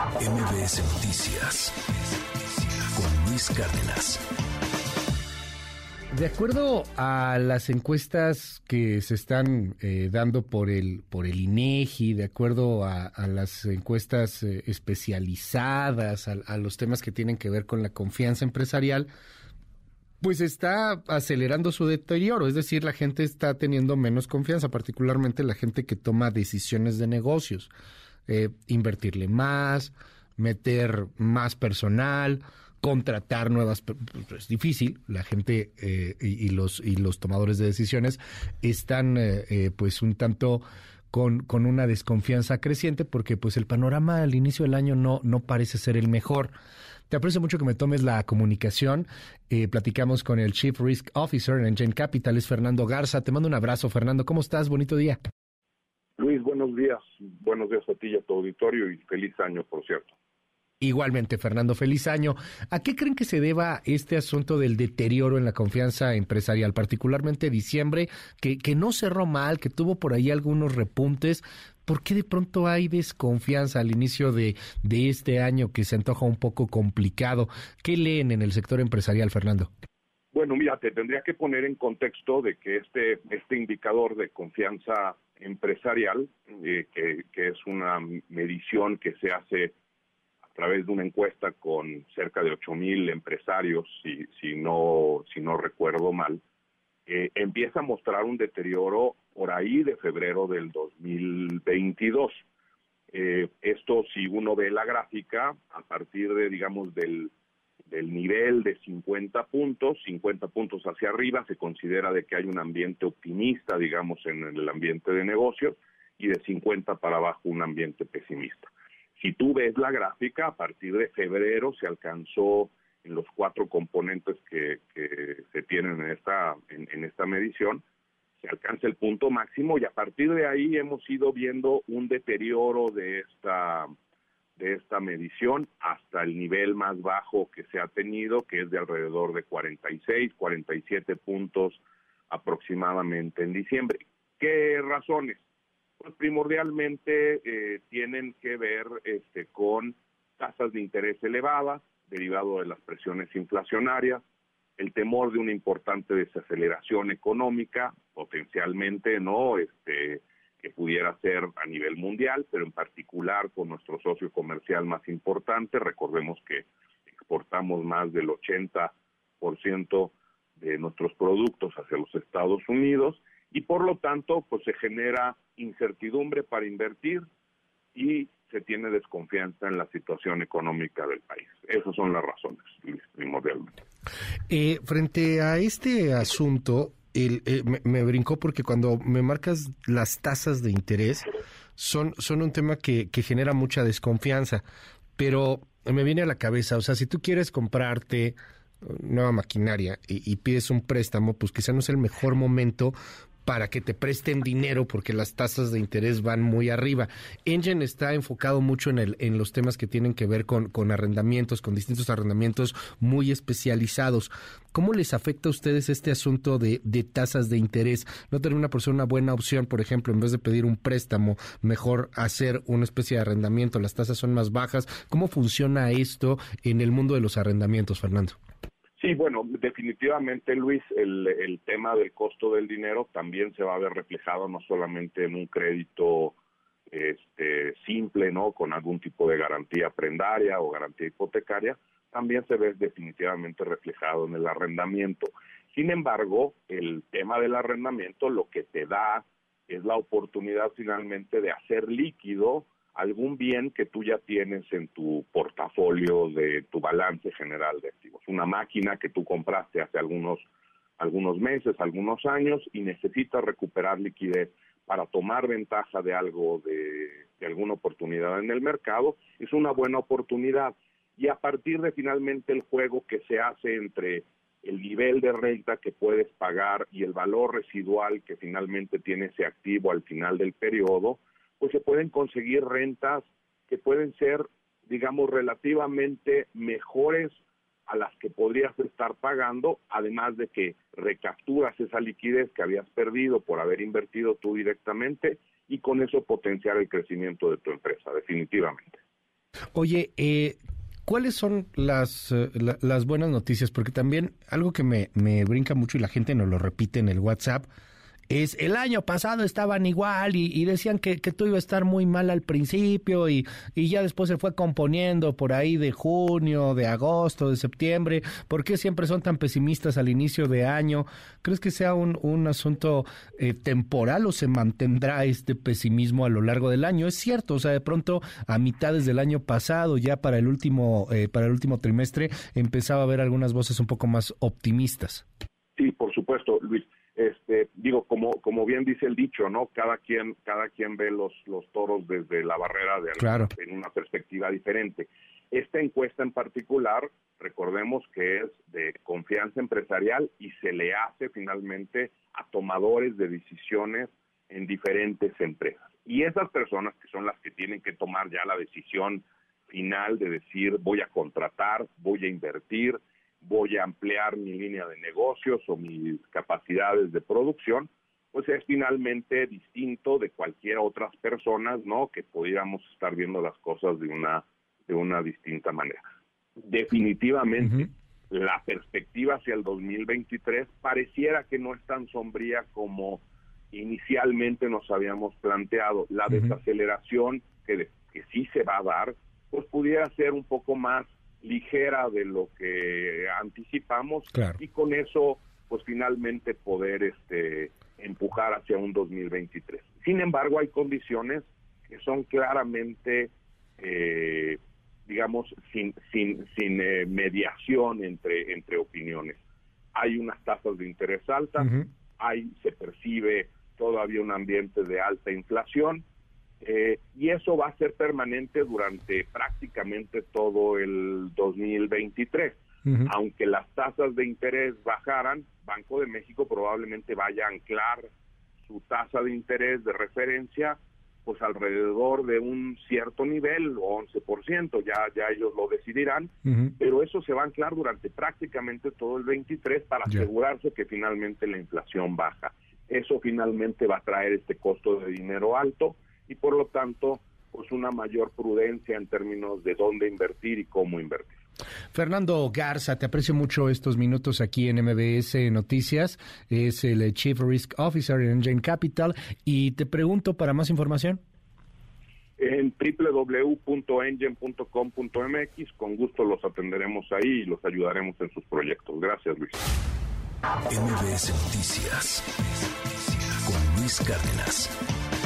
MBS Noticias con Luis Cárdenas. De acuerdo a las encuestas que se están eh, dando por el por el INEGI, de acuerdo a, las encuestas eh, especializadas, a, los temas que tienen que ver con la confianza empresarial, pues está acelerando su deterioro, es decir, la gente está teniendo menos confianza, particularmente la gente que toma decisiones de negocios, eh, invertirle más, meter más personal, contratar nuevas, pues, es difícil, la gente eh, y, los y los tomadores de decisiones están eh, pues un tanto con, con una desconfianza creciente porque pues el panorama al inicio del año no, no parece ser el mejor. Te aprecio mucho que me tomes la comunicación. Eh, platicamos con el Chief Risk Officer en Engine Capital, es Fernando Garza. Te mando un abrazo, Fernando. ¿Cómo estás? Bonito día. Luis, buenos días. Buenos días a ti y a tu auditorio y feliz año, por cierto. Igualmente, Fernando, feliz año. ¿A qué creen que se deba este asunto del deterioro en la confianza empresarial, particularmente diciembre, que, que no cerró mal, que tuvo por ahí algunos repuntes, ¿Por qué de pronto hay desconfianza al inicio de, de este año que se antoja un poco complicado? ¿Qué leen en el sector empresarial, Fernando? Bueno, mira, te tendría que poner en contexto de que este, este indicador de confianza empresarial, eh, que, que, es una medición que se hace a través de una encuesta con cerca de 8.000 empresarios, si, si, no, si no recuerdo mal, eh, empieza a mostrar un deterioro por ahí de febrero del 2022. Eh, esto, si uno ve la gráfica, a partir de, digamos, del, del nivel de 50 puntos, 50 puntos hacia arriba, se considera de que hay un ambiente optimista, digamos, en el ambiente de negocios, y de 50 para abajo un ambiente pesimista. Si tú ves la gráfica, a partir de febrero se alcanzó en los cuatro componentes que, se tienen en esta, en, esta medición, se alcanza el punto máximo y a partir de ahí hemos ido viendo un deterioro de esta de esta medición hasta el nivel más bajo que se ha tenido, que es de alrededor de 46, 47 puntos aproximadamente en diciembre. ¿Qué razones? Pues primordialmente eh, tienen que ver este, con tasas de interés elevadas, derivado de las presiones inflacionarias, el temor de una importante desaceleración económica, potencialmente no este que pudiera ser a nivel mundial, pero en particular con nuestro socio comercial más importante, recordemos que exportamos más del 80% de nuestros productos hacia los Estados Unidos y por lo tanto pues se genera incertidumbre para invertir y se tiene desconfianza en la situación económica del país. Esas son las razones, primordialmente. Eh, frente a este asunto, el, eh, me, brincó porque cuando me marcas las tasas de interés, son, son un tema que, que genera mucha desconfianza, pero me viene a la cabeza, o sea, si tú quieres comprarte nueva maquinaria y, y, pides un préstamo, pues quizá no es el mejor momento para que te presten dinero porque las tasas de interés van muy arriba. Engine está enfocado mucho en, el, en los temas que tienen que ver con, con arrendamientos, con distintos arrendamientos muy especializados. ¿Cómo les afecta a ustedes este asunto de, tasas de interés? ¿No tener una persona una buena opción, por ejemplo, en vez de pedir un préstamo, mejor hacer una especie de arrendamiento? Las tasas son más bajas. ¿Cómo funciona esto en el mundo de los arrendamientos, Fernando? Sí, bueno, definitivamente, Luis, el, el tema del costo del dinero también se va a ver reflejado no solamente en un crédito este, simple, ¿no? Con algún tipo de garantía prendaria o garantía hipotecaria, también se ve definitivamente reflejado en el arrendamiento. Sin embargo, el tema del arrendamiento lo que te da es la oportunidad finalmente de hacer líquido algún bien que tú ya tienes en tu portafolio de tu balance general de activos. Una máquina que tú compraste hace algunos, algunos meses, algunos años y necesitas recuperar liquidez para tomar ventaja de algo, de, de alguna oportunidad en el mercado, es una buena oportunidad. Y a partir de finalmente el juego que se hace entre el nivel de renta que puedes pagar y el valor residual que finalmente tiene ese activo al final del periodo, pues se pueden conseguir rentas que pueden ser, digamos, relativamente mejores a las que podrías estar pagando, además de que recapturas esa liquidez que habías perdido por haber invertido tú directamente y con eso potenciar el crecimiento de tu empresa, definitivamente. Oye, eh, ¿cuáles son las, eh, las buenas noticias? Porque también algo que me, me brinca mucho y la gente nos lo repite en el WhatsApp es el año pasado estaban igual y, decían que, que, tú iba a estar muy mal al principio y, y, ya después se fue componiendo por ahí de junio, de agosto, de septiembre. ¿Por qué siempre son tan pesimistas al inicio de año? ¿Crees que sea un, un asunto eh, temporal o se mantendrá este pesimismo a lo largo del año? Es cierto, o sea, de pronto a mitades del año pasado, ya para el último, eh, para el último trimestre, empezaba a haber algunas voces un poco más optimistas. Sí, por supuesto, Luis este, digo, como, como bien dice el dicho, ¿no? Cada quien, cada quien ve los, los toros desde la barrera de claro. en una perspectiva diferente. Esta encuesta en particular, recordemos que es de confianza empresarial y se le hace finalmente a tomadores de decisiones en diferentes empresas. Y esas personas que son las que tienen que tomar ya la decisión final de decir voy a contratar, voy a invertir, voy a ampliar mi línea de negocios o mis capacidades de producción, pues es finalmente distinto de cualquier otras personas, ¿no? Que pudiéramos estar viendo las cosas de una de una distinta manera. Definitivamente la perspectiva hacia el 2023 pareciera que no es tan sombría como inicialmente nos habíamos planteado. La desaceleración que, que sí se va a dar, pues pudiera ser un poco más ligera de lo que anticipamos y con eso pues finalmente poder este empujar hacia un 2023. Sin embargo, hay condiciones que son claramente eh, digamos sin sin sin eh, mediación entre entre opiniones. Hay unas tasas de interés altas, hay se percibe todavía un ambiente de alta inflación eh, y eso va a ser permanente durante prácticamente todo el 2023. Aunque las tasas de interés bajaran, Banco de México probablemente vaya a anclar su tasa de interés de referencia pues alrededor de un cierto nivel, 11%, ya, ya ellos lo decidirán, pero eso se va a anclar durante prácticamente todo el 23 para asegurarse que finalmente la inflación baja. Eso finalmente va a traer este costo de dinero alto, y por lo tanto pues una mayor prudencia en términos de dónde invertir y cómo invertir. Fernando Garza, te aprecio mucho estos minutos aquí en MBS Noticias. Es el Chief Risk Officer en Engine Capital. Y te pregunto para más información. En www.engine.com.mx, con gusto los atenderemos ahí y los ayudaremos en sus proyectos. Gracias, Luis. MBS Noticias con Luis Cárdenas.